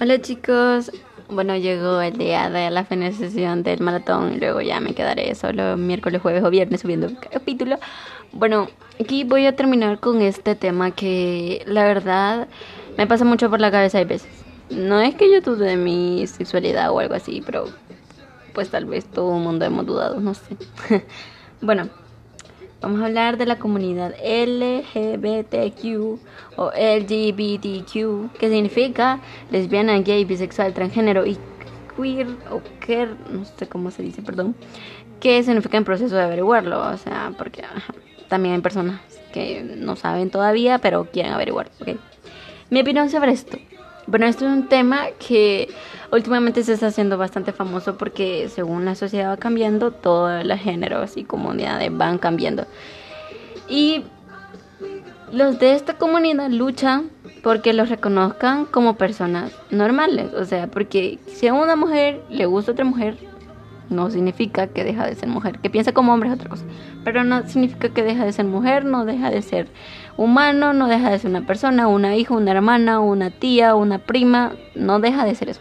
Hola chicos, bueno llegó el día de la finalización del maratón y luego ya me quedaré solo miércoles, jueves o viernes subiendo capítulo. Bueno, aquí voy a terminar con este tema que la verdad me pasa mucho por la cabeza hay veces. No es que yo dude de mi sexualidad o algo así, pero pues tal vez todo el mundo hemos dudado, no sé. bueno, Vamos a hablar de la comunidad LGBTQ o LGBTQ, que significa lesbiana, gay, bisexual, transgénero y queer o queer, no sé cómo se dice, perdón, que significa en proceso de averiguarlo, o sea, porque también hay personas que no saben todavía, pero quieren averiguar, ¿ok? Mi opinión sobre esto. Bueno, esto es un tema que últimamente se está haciendo bastante famoso porque según la sociedad va cambiando, todos los géneros y comunidades van cambiando. Y los de esta comunidad luchan porque los reconozcan como personas normales. O sea, porque si a una mujer le gusta otra mujer, no significa que deja de ser mujer. Que piensa como hombre es otra cosa. Pero no significa que deja de ser mujer, no deja de ser humano, no deja de ser una persona, una hija, una hermana, una tía, una prima, no deja de ser eso.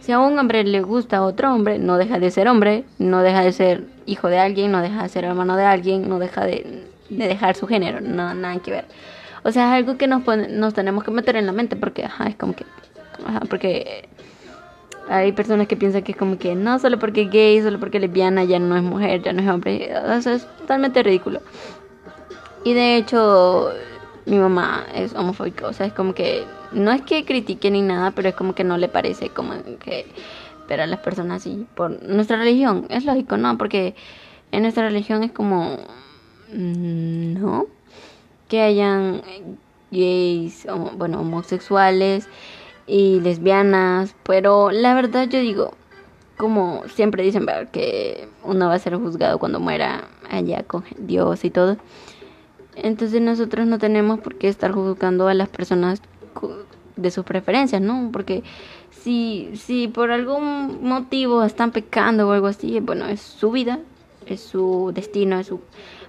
Si a un hombre le gusta a otro hombre, no deja de ser hombre, no deja de ser hijo de alguien, no deja de ser hermano de alguien, no deja de, dejar su género, no, nada que ver. O sea, es algo que nos, nos tenemos que meter en la mente porque, es como que, porque hay personas que piensan que es como que no, solo porque es gay, solo porque es lesbiana, ya no es mujer, ya no es hombre. Eso es totalmente ridículo. Y de hecho, mi mamá es homofóbica, o sea, es como que no es que critique ni nada, pero es como que no le parece como que pero a las personas así por nuestra religión, es lógico, ¿no? Porque en nuestra religión es como mm, no que hayan gays, bueno, homosexuales y lesbianas, pero la verdad yo digo, como siempre dicen, que uno va a ser juzgado cuando muera allá con Dios y todo. Entonces nosotros no tenemos por qué estar juzgando a las personas de sus preferencias, ¿no? Porque si, si por algún motivo están pecando o algo así, bueno, es su vida, es su destino, es su...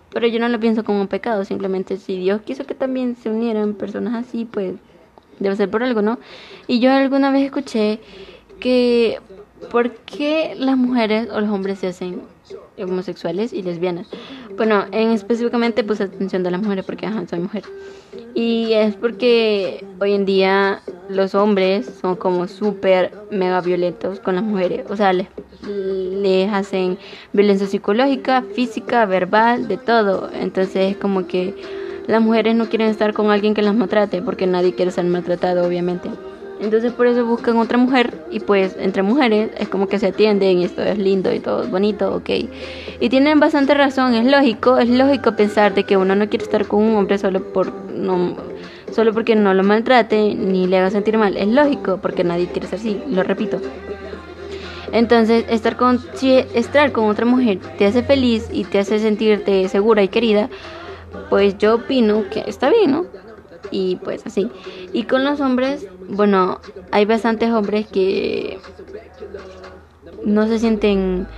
Pero yo no lo pienso como un pecado, simplemente si Dios quiso que también se unieran personas así, pues debe ser por algo, ¿no? Y yo alguna vez escuché que ¿por qué las mujeres o los hombres se hacen homosexuales y lesbianas. Bueno, en específicamente puse atención de las mujeres porque ajá, soy mujer. Y es porque hoy en día los hombres son como súper mega violentos con las mujeres. O sea, les, les hacen violencia psicológica, física, verbal, de todo. Entonces es como que las mujeres no quieren estar con alguien que las maltrate porque nadie quiere ser maltratado, obviamente. Entonces por eso buscan otra mujer y pues entre mujeres es como que se atienden y esto es lindo y todo es bonito, ok. Y tienen bastante razón, es lógico, es lógico pensar de que uno no quiere estar con un hombre solo por no solo porque no lo maltrate ni le haga sentir mal, es lógico porque nadie quiere ser así, lo repito. Entonces, estar con si estar con otra mujer te hace feliz y te hace sentirte segura y querida, pues yo opino que está bien, ¿no? y pues así. Y con los hombres, bueno, hay bastantes hombres que no se sienten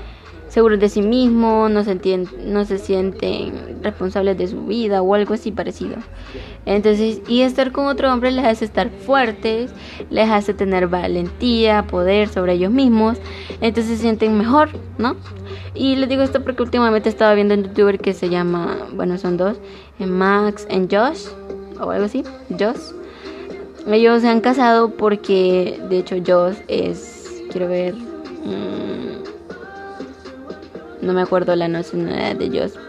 seguros de sí mismos, no se, no se sienten responsables de su vida o algo así parecido. Entonces, y estar con otro hombre les hace estar fuertes, les hace tener valentía, poder sobre ellos mismos, entonces se sienten mejor, ¿no? Y les digo esto porque últimamente estaba viendo un youtuber que se llama, bueno, son dos, Max y Josh o algo así, Joss. Ellos se han casado porque, de hecho, Joss es, quiero ver, mm, no me acuerdo la nacionalidad de Joss,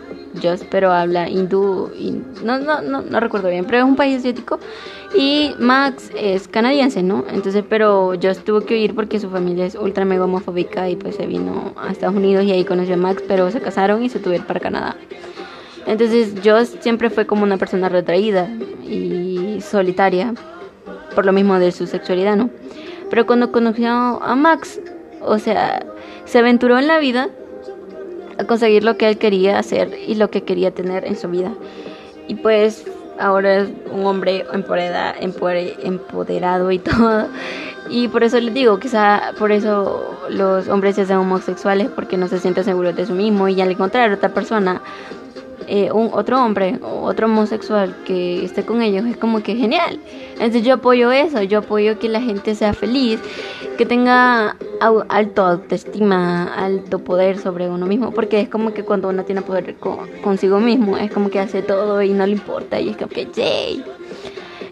Joss, pero habla hindú, no, no, no, no recuerdo bien, pero es un país asiático. Y Max es canadiense, ¿no? Entonces, pero Joss tuvo que huir porque su familia es ultra mega homofóbica y pues se vino a Estados Unidos y ahí conoció a Max, pero se casaron y se tuvieron para Canadá. Entonces yo siempre fue como una persona retraída y solitaria, por lo mismo de su sexualidad, ¿no? Pero cuando conoció a Max, o sea, se aventuró en la vida a conseguir lo que él quería hacer y lo que quería tener en su vida. Y pues ahora es un hombre empoderado y todo. Y por eso les digo, quizá por eso los hombres se hacen homosexuales porque no se sienten seguros de sí mismo y al encontrar otra persona eh, un otro hombre otro homosexual que esté con ellos es como que genial. Entonces yo apoyo eso, yo apoyo que la gente sea feliz, que tenga alto autoestima, alto poder sobre uno mismo, porque es como que cuando uno tiene poder consigo mismo, es como que hace todo y no le importa y es como que yay.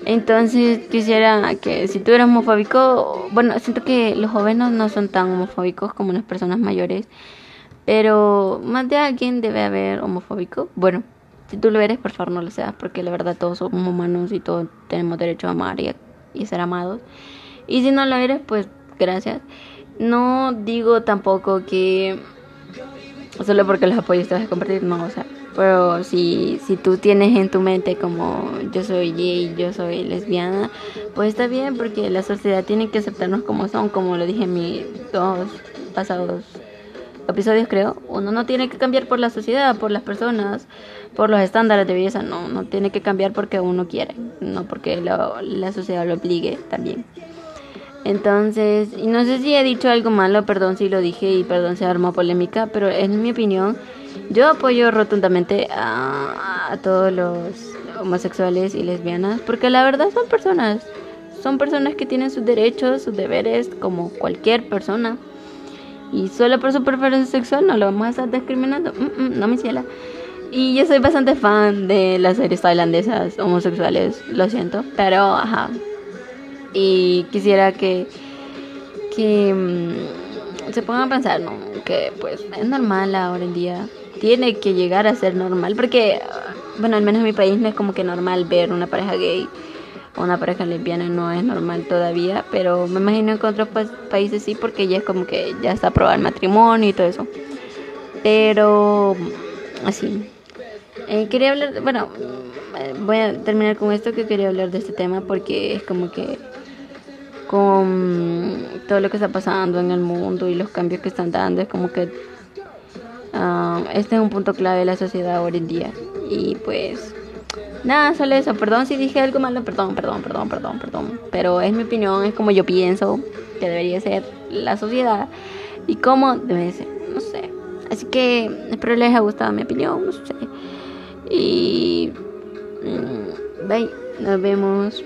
Entonces quisiera que si tú eres homofóbico, bueno, siento que los jóvenes no son tan homofóbicos como las personas mayores. Pero más de alguien debe haber homofóbico. Bueno, si tú lo eres, por favor no lo seas, porque la verdad todos somos humanos y todos tenemos derecho a amar y, y ser amados. Y si no lo eres, pues gracias. No digo tampoco que solo porque los apoyos te vas a compartir, no, o sea, pero si, si tú tienes en tu mente como yo soy gay, yo soy lesbiana, pues está bien porque la sociedad tiene que aceptarnos como son, como lo dije en mis dos pasados episodios creo, uno no tiene que cambiar por la sociedad, por las personas, por los estándares de belleza, no, no tiene que cambiar porque uno quiere, no porque la sociedad lo obligue también. Entonces, no sé si he dicho algo malo, perdón si lo dije y perdón si armó polémica, pero en mi opinión, yo apoyo rotundamente a, a todos los homosexuales y lesbianas, porque la verdad son personas, son personas que tienen sus derechos, sus deberes, como cualquier persona. Y solo por su preferencia sexual no lo vamos a estar discriminando. Mm, mm, no me ciela. Y yo soy bastante fan de las series tailandesas homosexuales, lo siento. Pero, ajá. Y quisiera que, que mm, se pongan a pensar, ¿no? Que pues es normal ahora en día. Tiene que llegar a ser normal. Porque, bueno, al menos en mi país no es como que normal ver una pareja gay una pareja lesbiana no es normal todavía, pero me imagino que en otros países sí, porque ya es como que ya está aprobado el matrimonio y todo eso. Pero así. Eh, quería hablar, bueno, voy a terminar con esto que quería hablar de este tema porque es como que con todo lo que está pasando en el mundo y los cambios que están dando, es como que ah, este es un punto clave de la sociedad hoy en día. Y pues Nada, solo eso. Perdón si dije algo malo. Perdón, perdón, perdón, perdón, perdón. Pero es mi opinión, es como yo pienso que debería ser la sociedad y cómo debe ser. No sé. Así que espero les haya gustado mi opinión. No sé. Y. Mm, bye. Nos vemos.